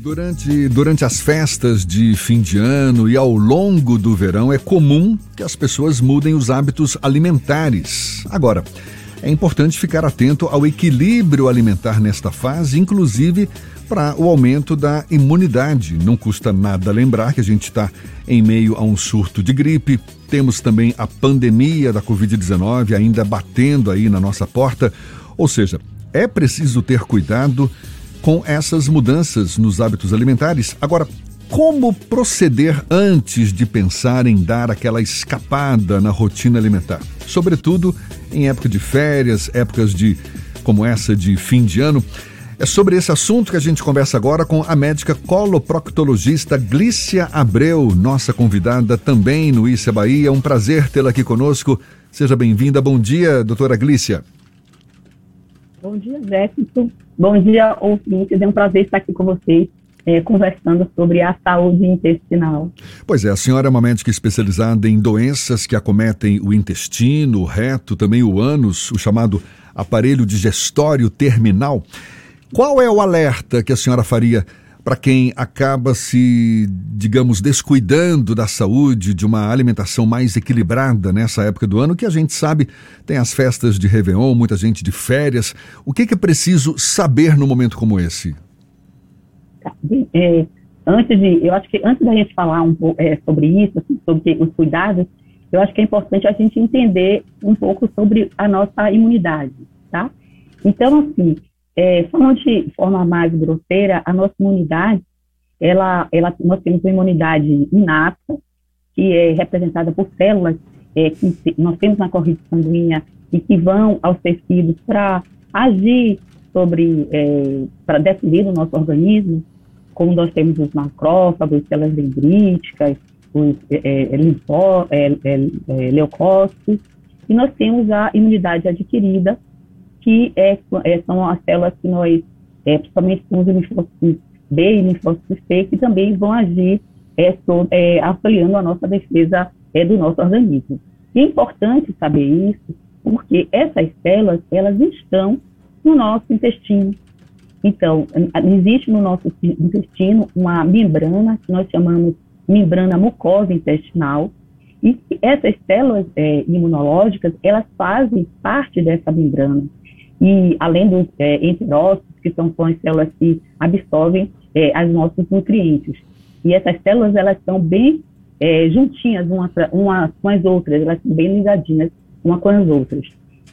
Durante, durante as festas de fim de ano e ao longo do verão, é comum que as pessoas mudem os hábitos alimentares. Agora, é importante ficar atento ao equilíbrio alimentar nesta fase, inclusive para o aumento da imunidade. Não custa nada lembrar que a gente está em meio a um surto de gripe, temos também a pandemia da Covid-19 ainda batendo aí na nossa porta, ou seja, é preciso ter cuidado com essas mudanças nos hábitos alimentares. Agora, como proceder antes de pensar em dar aquela escapada na rotina alimentar? Sobretudo em época de férias, épocas de como essa de fim de ano. É sobre esse assunto que a gente conversa agora com a médica coloproctologista Glícia Abreu, nossa convidada também no Issa Bahia. É um prazer tê-la aqui conosco. Seja bem-vinda. Bom dia, doutora Glícia. Bom dia, Jefferson. Bom dia, ouvintes. É um prazer estar aqui com vocês. É, conversando sobre a saúde intestinal. Pois é, a senhora é uma médica especializada em doenças que acometem o intestino, o reto, também o ânus, o chamado aparelho digestório terminal. Qual é o alerta que a senhora faria para quem acaba se, digamos, descuidando da saúde, de uma alimentação mais equilibrada nessa época do ano, que a gente sabe tem as festas de Réveillon, muita gente de férias. O que, que é preciso saber no momento como esse? É, antes de, eu acho que antes da gente falar um pouco é, sobre isso, assim, sobre os cuidados, eu acho que é importante a gente entender um pouco sobre a nossa imunidade, tá? Então, assim, é, falando de forma mais grosseira, a nossa imunidade, ela, ela, nós temos uma imunidade inata, que é representada por células é, que nós temos na corrente sanguínea e que vão aos tecidos para agir sobre, é, para defender o nosso organismo, como nós temos os macrófagos, células dendríticas, os é, é linfó, é, é, leucócitos, e nós temos a imunidade adquirida, que é, é, são as células que nós, é, principalmente com os linfócitos B e linfócitos C, que também vão agir é, so, é, a nossa defesa é, do nosso organismo. E é importante saber isso, porque essas células, elas estão no nosso intestino. Então, existe no nosso intestino uma membrana, que nós chamamos membrana mucosa intestinal, e essas células é, imunológicas, elas fazem parte dessa membrana e além dos é, enterócitos, que são as células que absorvem é, os nossos nutrientes. E essas células, elas estão bem é, juntinhas umas, umas com as outras, elas estão bem ligadinhas umas com as outras.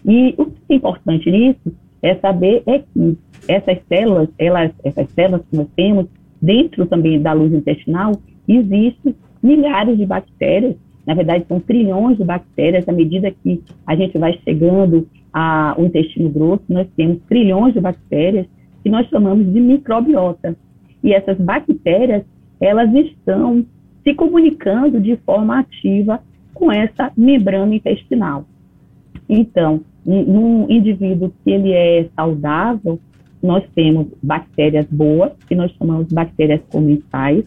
E o que é importante nisso é saber é que essas células, elas, essas células que nós temos, dentro também da luz intestinal, existem milhares de bactérias, na verdade são trilhões de bactérias, à medida que a gente vai chegando a, o intestino grosso, nós temos trilhões de bactérias que nós chamamos de microbiota. E essas bactérias, elas estão se comunicando de forma ativa com essa membrana intestinal. Então, num indivíduo que ele é saudável, nós temos bactérias boas, que nós chamamos de bactérias comensais,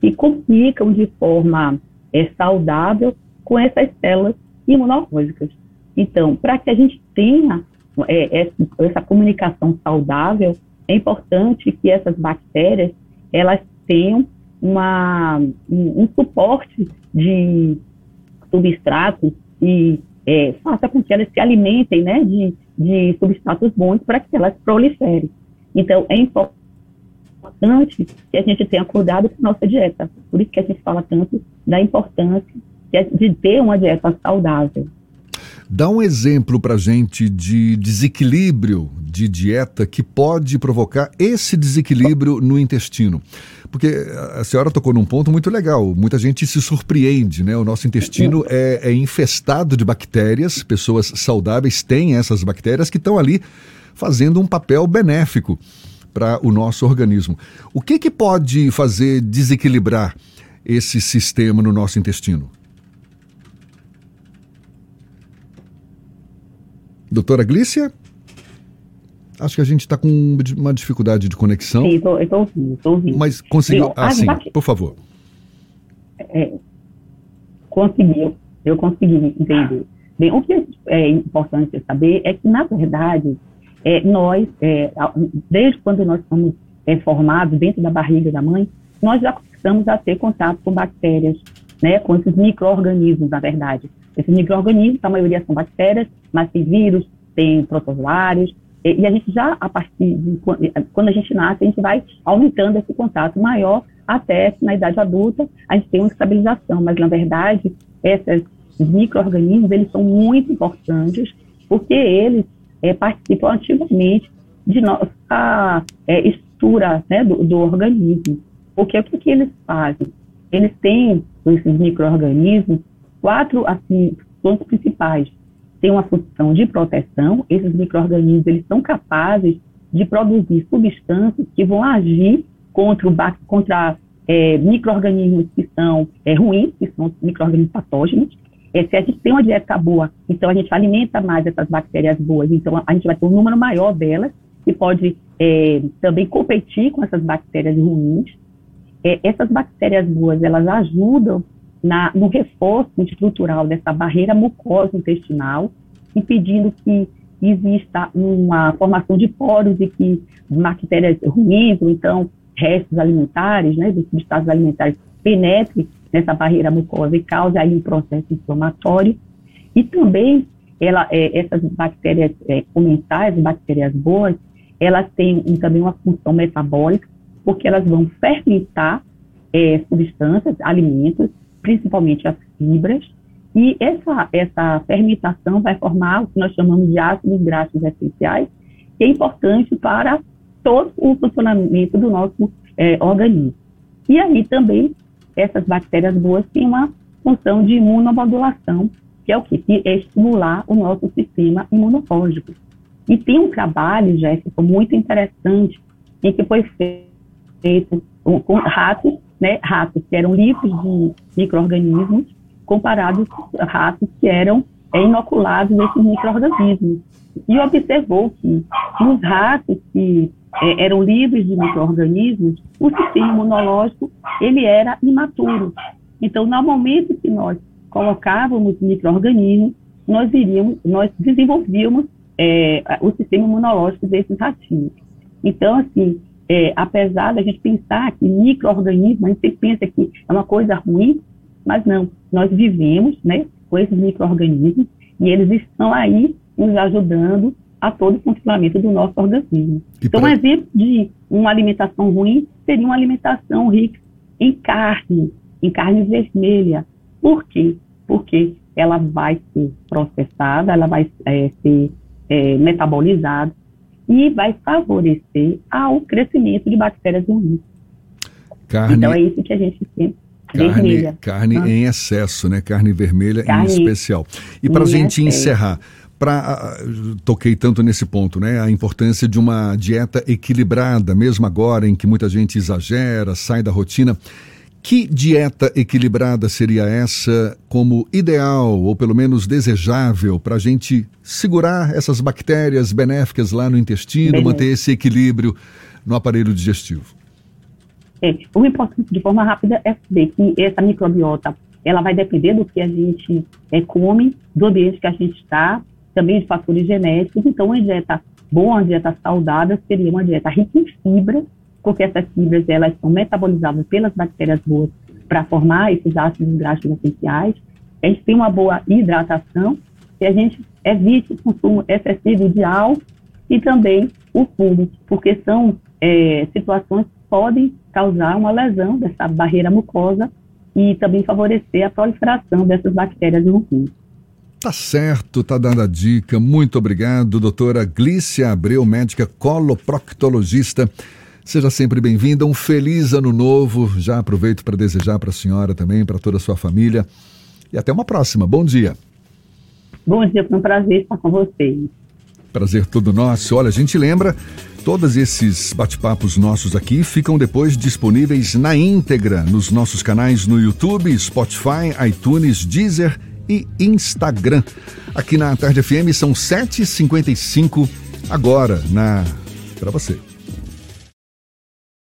que comunicam de forma é, saudável com essas células imunológicas. Então, para que a gente tenha é, essa, comunicação saudável, é importante que essas bactérias elas tenham uma, um, um suporte de substratos e é, faça com que elas se alimentem né, de, de substratos bons para que elas proliferem. Então, é importante que a gente tenha cuidado com a nossa dieta. Por isso que a gente fala tanto da importância de ter uma dieta saudável. Dá um exemplo para gente de desequilíbrio de dieta que pode provocar esse desequilíbrio no intestino. Porque a senhora tocou num ponto muito legal. Muita gente se surpreende, né? O nosso intestino é, é infestado de bactérias, pessoas saudáveis têm essas bactérias que estão ali fazendo um papel benéfico para o nosso organismo. O que, que pode fazer desequilibrar esse sistema no nosso intestino? Doutora Glícia? Acho que a gente está com uma dificuldade de conexão. Sim, estou ouvindo, estou ouvindo. Mas conseguiu. ah, sim, por favor. É, conseguiu, eu consegui entender. Bem, o que é importante saber é que, na verdade, é, nós, é, desde quando nós somos é, formados dentro da barriga da mãe, nós já começamos a ter contato com bactérias, né, com esses micro-organismos, na verdade. Esses micro-organismos, a maioria são bactérias, mas tem vírus, tem protozoários, e, e a gente já, a partir de quando a gente nasce, a gente vai aumentando esse contato maior até na idade adulta a gente tem uma estabilização, mas na verdade esses micro-organismos, eles são muito importantes porque eles é, participam ativamente de nossa é, estrutura né, do, do, organismo. Porque o que, que eles fazem? Eles têm, esses micro-organismos, quatro assim, funções principais. Tem uma função de proteção, esses micro-organismos eles são capazes de produzir substâncias que vão agir contra, contra é, micro-organismos que são é, ruins, que são micro-organismos patógenos. É, se a gente tem uma dieta boa, então a gente alimenta mais essas bactérias boas, então a gente vai ter um número maior delas, que pode é, também competir com essas bactérias ruins. É, essas bactérias boas, elas ajudam na, no reforço estrutural dessa barreira mucosa intestinal, impedindo que exista uma formação de poros e que bactérias ruins, ou então restos alimentares, né, dos substratos alimentares, penetrem nessa barreira mucosa e cause aí um processo inflamatório. E também ela, é, essas bactérias é, comensais, bactérias boas, elas têm um, também uma função metabólica, porque elas vão fermentar é, substâncias, alimentos, principalmente as fibras, e essa, essa fermentação vai formar o que nós chamamos de ácidos graxos essenciais, que é importante para todo o funcionamento do nosso é, organismo. E aí também essas bactérias boas têm uma função de imunomodulação, que é o que? É estimular o nosso sistema imunológico. E tem um trabalho, Jéssica, muito interessante, em que foi feito com ratos, né, ratos que eram livres de micro-organismos, comparados com ratos que eram é, inoculados desses micro-organismos. E observou que nos ratos que é, eram livres de micro-organismos, o sistema imunológico ele era imaturo. Então, no momento que nós colocávamos micro-organismos, nós iríamos, nós desenvolvíamos é, o sistema imunológico desses ratinhos. Então, assim, é, apesar da gente pensar que micro-organismos, a gente pensa que é uma coisa ruim, mas não, nós vivemos né, com esses micro-organismos e eles estão aí nos ajudando a todo o funcionamento do nosso organismo. E então, pra... um exemplo de uma alimentação ruim seria uma alimentação rica em carne, em carne vermelha. Por quê? Porque ela vai ser processada, ela vai é, ser é, metabolizada e vai favorecer ao crescimento de bactérias ruins. Carne... Então é isso que a gente tem. Carne, vermelha. carne ah. em excesso, né? Carne vermelha carne em especial. E para a gente excesso. encerrar, para toquei tanto nesse ponto, né? A importância de uma dieta equilibrada, mesmo agora em que muita gente exagera, sai da rotina. Que dieta equilibrada seria essa como ideal, ou pelo menos desejável, para a gente segurar essas bactérias benéficas lá no intestino, manter esse equilíbrio no aparelho digestivo? É, o importante, de forma rápida, é saber que essa microbiota ela vai depender do que a gente é, come, do ambiente que a gente está, também de fatores genéticos. Então, uma dieta boa, uma dieta saudável, seria uma dieta rica em fibras, porque essas fibras elas são metabolizadas pelas bactérias boas para formar esses ácidos graxos essenciais. A gente tem uma boa hidratação e a gente evite o consumo excessivo de álcool e também o fumo, porque são é, situações que podem causar uma lesão dessa barreira mucosa e também favorecer a proliferação dessas bactérias no rim. Tá certo, tá dando a dica. Muito obrigado, doutora Glícia Abreu, médica coloproctologista. Seja sempre bem-vinda. Um feliz ano novo. Já aproveito para desejar para a senhora também, para toda a sua família. E até uma próxima. Bom dia. Bom dia, foi um prazer estar com vocês. Prazer todo nosso. Olha, a gente lembra, todos esses bate-papos nossos aqui ficam depois disponíveis na íntegra nos nossos canais no YouTube, Spotify, iTunes, Deezer e Instagram. Aqui na Tarde FM são 7h55 agora na para você.